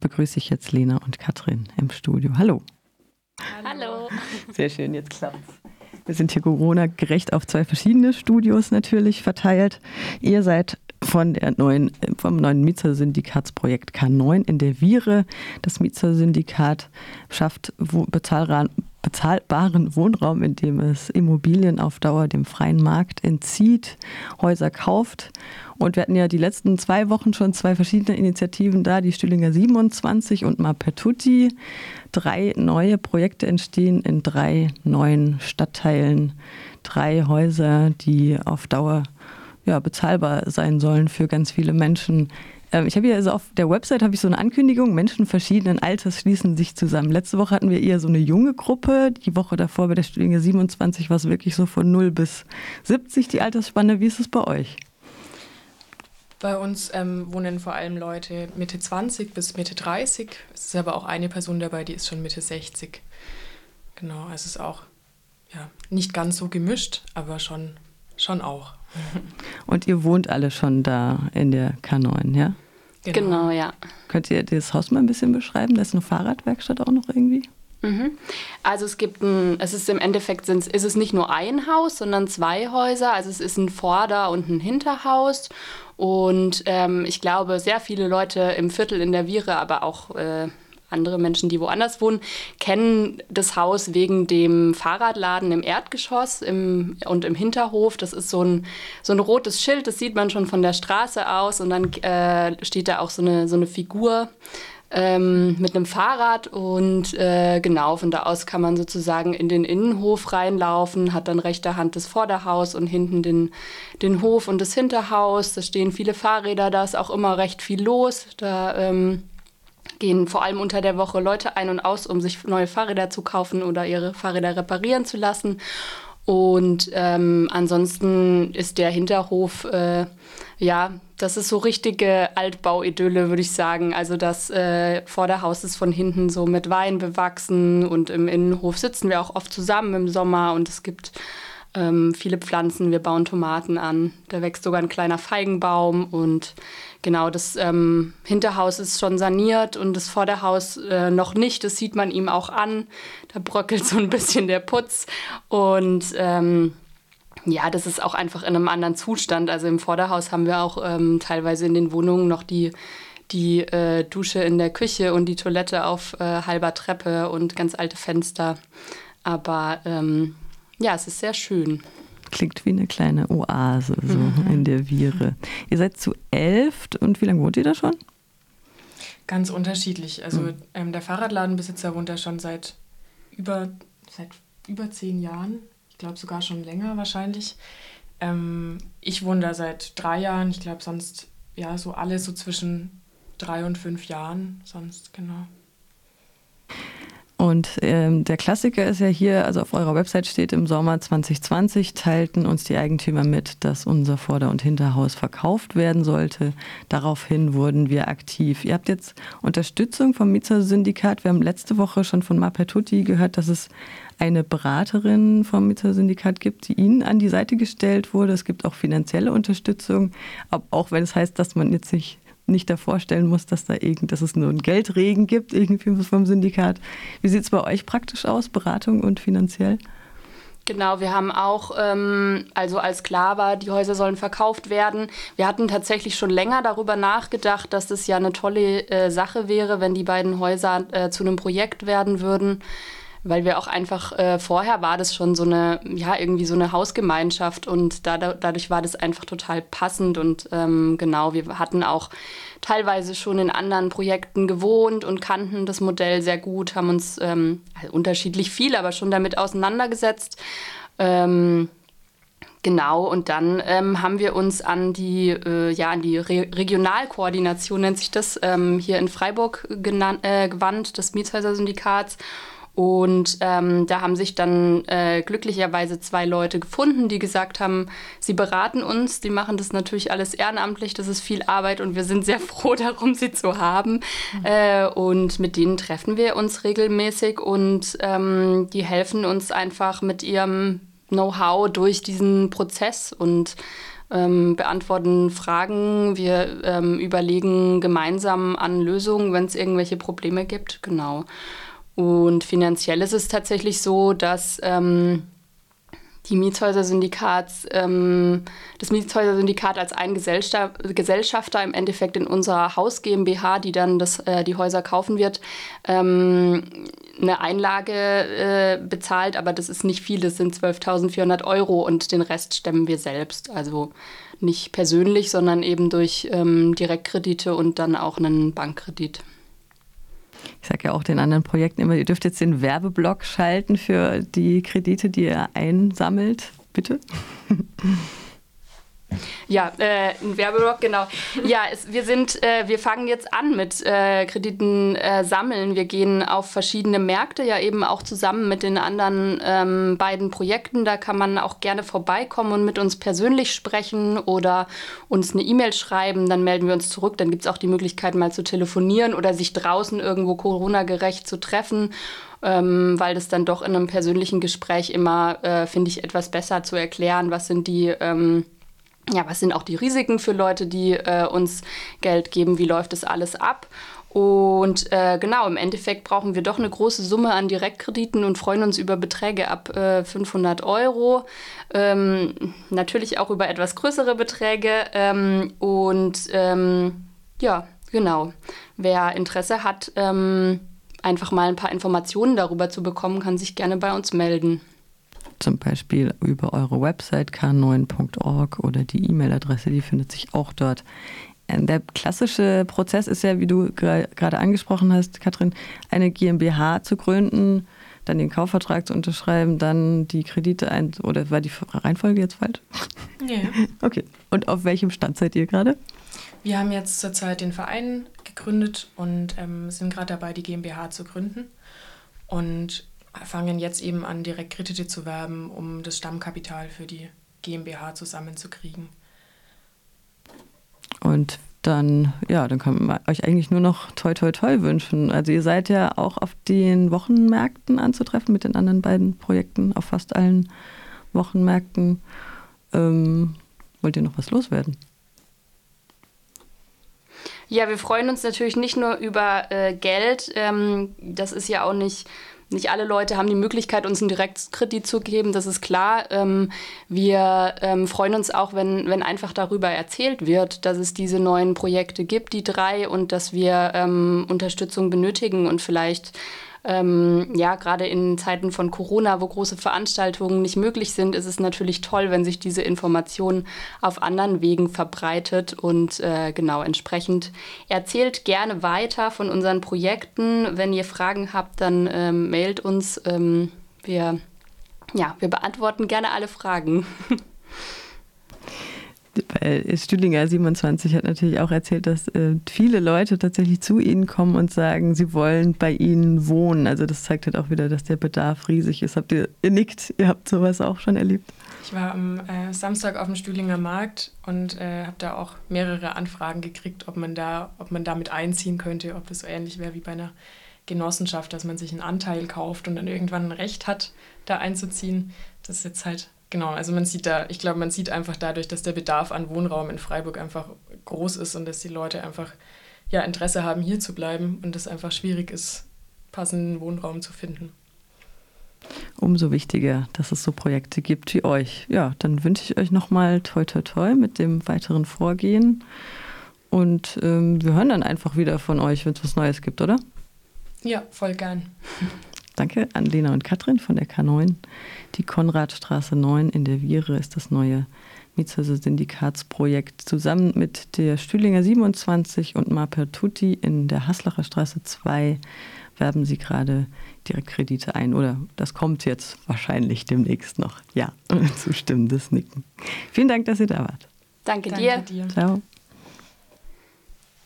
begrüße ich jetzt Lena und Katrin im Studio. Hallo. Hallo. Sehr schön, jetzt klappt's. Wir sind hier Corona-gerecht auf zwei verschiedene Studios natürlich verteilt. Ihr seid von der neuen, vom neuen Mieter-Syndikatsprojekt K9 in der Viere. Das Mieter-Syndikat schafft bezahlbaren, bezahlbaren Wohnraum, indem es Immobilien auf Dauer dem freien Markt entzieht, Häuser kauft. Und wir hatten ja die letzten zwei Wochen schon zwei verschiedene Initiativen da, die Stühlinger 27 und Mapertuti. Drei neue Projekte entstehen in drei neuen Stadtteilen. Drei Häuser, die auf Dauer ja, bezahlbar sein sollen für ganz viele Menschen. Ähm, ich habe hier also auf der Website habe ich so eine Ankündigung, Menschen verschiedenen Alters schließen sich zusammen. Letzte Woche hatten wir eher so eine junge Gruppe, die Woche davor bei der Studie 27 war es wirklich so von 0 bis 70 die Altersspanne. Wie ist es bei euch? Bei uns ähm, wohnen vor allem Leute Mitte 20 bis Mitte 30. Es ist aber auch eine Person dabei, die ist schon Mitte 60. Genau, also es ist auch ja, nicht ganz so gemischt, aber schon, schon auch. Und ihr wohnt alle schon da in der K9, ja? Genau. genau, ja. Könnt ihr das Haus mal ein bisschen beschreiben? Da ist eine Fahrradwerkstatt auch noch irgendwie? Mhm. Also es gibt ein, es ist im Endeffekt sind, ist es nicht nur ein Haus, sondern zwei Häuser. Also es ist ein Vorder- und ein Hinterhaus. Und ähm, ich glaube, sehr viele Leute im Viertel in der Viere, aber auch äh, andere Menschen, die woanders wohnen, kennen das Haus wegen dem Fahrradladen im Erdgeschoss im, und im Hinterhof. Das ist so ein, so ein rotes Schild, das sieht man schon von der Straße aus. Und dann äh, steht da auch so eine, so eine Figur ähm, mit einem Fahrrad. Und äh, genau, von da aus kann man sozusagen in den Innenhof reinlaufen, hat dann rechter Hand das Vorderhaus und hinten den, den Hof und das Hinterhaus. Da stehen viele Fahrräder, da ist auch immer recht viel los. Da ähm, gehen vor allem unter der Woche Leute ein und aus, um sich neue Fahrräder zu kaufen oder ihre Fahrräder reparieren zu lassen. Und ähm, ansonsten ist der Hinterhof, äh, ja, das ist so richtige Altbauidylle, würde ich sagen. Also das äh, Vorderhaus ist von hinten so mit Wein bewachsen und im Innenhof sitzen wir auch oft zusammen im Sommer und es gibt ähm, viele Pflanzen. Wir bauen Tomaten an. Da wächst sogar ein kleiner Feigenbaum und genau, das ähm, Hinterhaus ist schon saniert und das Vorderhaus äh, noch nicht. Das sieht man ihm auch an. Da bröckelt so ein bisschen der Putz und ähm, ja, das ist auch einfach in einem anderen Zustand. Also im Vorderhaus haben wir auch ähm, teilweise in den Wohnungen noch die die äh, Dusche in der Küche und die Toilette auf äh, halber Treppe und ganz alte Fenster. Aber ähm, ja, es ist sehr schön. Klingt wie eine kleine Oase so mhm. in der Viere. Ihr seid zu elf und wie lange wohnt ihr da schon? Ganz unterschiedlich. Also mhm. ähm, der Fahrradladenbesitzer wohnt da schon seit über, seit über zehn Jahren. Ich glaube sogar schon länger wahrscheinlich. Ähm, ich wohne da seit drei Jahren. Ich glaube sonst, ja, so alle so zwischen drei und fünf Jahren. Sonst, genau. Und ähm, der Klassiker ist ja hier, also auf eurer Website steht, im Sommer 2020 teilten uns die Eigentümer mit, dass unser Vorder- und Hinterhaus verkauft werden sollte. Daraufhin wurden wir aktiv. Ihr habt jetzt Unterstützung vom Mieter-Syndikat. Wir haben letzte Woche schon von Mapertuti gehört, dass es eine Beraterin vom Mieter-Syndikat gibt, die Ihnen an die Seite gestellt wurde. Es gibt auch finanzielle Unterstützung, auch wenn es heißt, dass man jetzt nicht nicht davor stellen muss, dass da irgend, dass es nur einen Geldregen gibt, irgendwie vom Syndikat. Wie sieht es bei euch praktisch aus, Beratung und finanziell? Genau, wir haben auch, ähm, also als klar war, die Häuser sollen verkauft werden. Wir hatten tatsächlich schon länger darüber nachgedacht, dass das ja eine tolle äh, Sache wäre, wenn die beiden Häuser äh, zu einem Projekt werden würden weil wir auch einfach äh, vorher war das schon so eine, ja, irgendwie so eine Hausgemeinschaft und da, dadurch war das einfach total passend und ähm, genau, wir hatten auch teilweise schon in anderen Projekten gewohnt und kannten das Modell sehr gut, haben uns ähm, also unterschiedlich viel, aber schon damit auseinandergesetzt. Ähm, Genau, und dann ähm, haben wir uns an die, äh, ja, an die Re Regionalkoordination, nennt sich das, ähm, hier in Freiburg äh, gewandt, des Mietshäuser-Syndikats und ähm, da haben sich dann äh, glücklicherweise zwei Leute gefunden, die gesagt haben, sie beraten uns, die machen das natürlich alles ehrenamtlich, das ist viel Arbeit und wir sind sehr froh darum, sie zu haben. Mhm. Äh, und mit denen treffen wir uns regelmäßig und ähm, die helfen uns einfach mit ihrem Know-how durch diesen Prozess und ähm, beantworten Fragen, wir ähm, überlegen gemeinsam an Lösungen, wenn es irgendwelche Probleme gibt. Genau. Und finanziell ist es tatsächlich so, dass ähm, die Mietshäuser-Syndikats, ähm, das Mietshäuser-Syndikat als ein Gesellschafter im Endeffekt in unserer Haus GmbH, die dann das, äh, die Häuser kaufen wird, ähm, eine Einlage äh, bezahlt, aber das ist nicht viel, das sind 12.400 Euro und den Rest stemmen wir selbst. Also nicht persönlich, sondern eben durch ähm, Direktkredite und dann auch einen Bankkredit. Ich sage ja auch den anderen Projekten immer, ihr dürft jetzt den Werbeblock schalten für die Kredite, die ihr einsammelt. Bitte. Ja, äh, ein Werbeblock, genau. Ja, es, wir sind, äh, wir fangen jetzt an mit äh, Krediten äh, sammeln. Wir gehen auf verschiedene Märkte, ja eben auch zusammen mit den anderen ähm, beiden Projekten. Da kann man auch gerne vorbeikommen und mit uns persönlich sprechen oder uns eine E-Mail schreiben. Dann melden wir uns zurück. Dann gibt es auch die Möglichkeit, mal zu telefonieren oder sich draußen irgendwo Corona-gerecht zu treffen. Ähm, weil das dann doch in einem persönlichen Gespräch immer, äh, finde ich, etwas besser zu erklären, was sind die ähm, ja, was sind auch die Risiken für Leute, die äh, uns Geld geben? Wie läuft das alles ab? Und äh, genau, im Endeffekt brauchen wir doch eine große Summe an Direktkrediten und freuen uns über Beträge ab äh, 500 Euro. Ähm, natürlich auch über etwas größere Beträge. Ähm, und ähm, ja, genau. Wer Interesse hat, ähm, einfach mal ein paar Informationen darüber zu bekommen, kann sich gerne bei uns melden zum Beispiel über eure Website k9.org oder die E-Mail-Adresse, die findet sich auch dort. Der klassische Prozess ist ja, wie du gerade angesprochen hast, Katrin, eine GmbH zu gründen, dann den Kaufvertrag zu unterschreiben, dann die Kredite ein. Oder war die Reihenfolge jetzt falsch? Ja. Okay. Und auf welchem Stand seid ihr gerade? Wir haben jetzt zurzeit den Verein gegründet und ähm, sind gerade dabei, die GmbH zu gründen. Und fangen jetzt eben an, direkt Kredite zu werben, um das Stammkapital für die GmbH zusammenzukriegen. Und dann, ja, dann kann man euch eigentlich nur noch toi toi toi wünschen. Also ihr seid ja auch auf den Wochenmärkten anzutreffen mit den anderen beiden Projekten, auf fast allen Wochenmärkten. Ähm, wollt ihr noch was loswerden? Ja, wir freuen uns natürlich nicht nur über äh, Geld. Ähm, das ist ja auch nicht nicht alle Leute haben die Möglichkeit, uns einen Direktkredit zu geben, das ist klar. Ähm, wir ähm, freuen uns auch, wenn, wenn einfach darüber erzählt wird, dass es diese neuen Projekte gibt, die drei, und dass wir ähm, Unterstützung benötigen und vielleicht ähm, ja, gerade in Zeiten von Corona, wo große Veranstaltungen nicht möglich sind, ist es natürlich toll, wenn sich diese Information auf anderen Wegen verbreitet und äh, genau entsprechend erzählt gerne weiter von unseren Projekten. Wenn ihr Fragen habt, dann ähm, mailt uns. Ähm, wir, ja, wir beantworten gerne alle Fragen. weil Stühlinger 27 hat natürlich auch erzählt, dass äh, viele Leute tatsächlich zu ihnen kommen und sagen, sie wollen bei ihnen wohnen. Also das zeigt halt auch wieder, dass der Bedarf riesig ist. Habt ihr, ihr nickt, ihr habt sowas auch schon erlebt? Ich war am äh, Samstag auf dem Stühlinger Markt und äh, habe da auch mehrere Anfragen gekriegt, ob man da, ob man damit einziehen könnte, ob das so ähnlich wäre wie bei einer Genossenschaft, dass man sich einen Anteil kauft und dann irgendwann ein Recht hat, da einzuziehen. Das ist jetzt halt Genau, also man sieht da, ich glaube, man sieht einfach dadurch, dass der Bedarf an Wohnraum in Freiburg einfach groß ist und dass die Leute einfach ja, Interesse haben, hier zu bleiben und es einfach schwierig ist, passenden Wohnraum zu finden. Umso wichtiger, dass es so Projekte gibt wie euch. Ja, dann wünsche ich euch nochmal toi toi toi mit dem weiteren Vorgehen. Und ähm, wir hören dann einfach wieder von euch, wenn es was Neues gibt, oder? Ja, voll gern. Danke an Lena und Katrin von der K9. Die Konradstraße 9 in der Viere ist das neue Mietshäuser-Syndikatsprojekt. Zusammen mit der Stühlinger 27 und Mapertuti in der Haslacher Straße 2 werben sie gerade Direktkredite ein. Oder das kommt jetzt wahrscheinlich demnächst noch. Ja, zustimmendes Nicken. Vielen Dank, dass ihr da wart. Danke, Danke dir. dir. Ciao.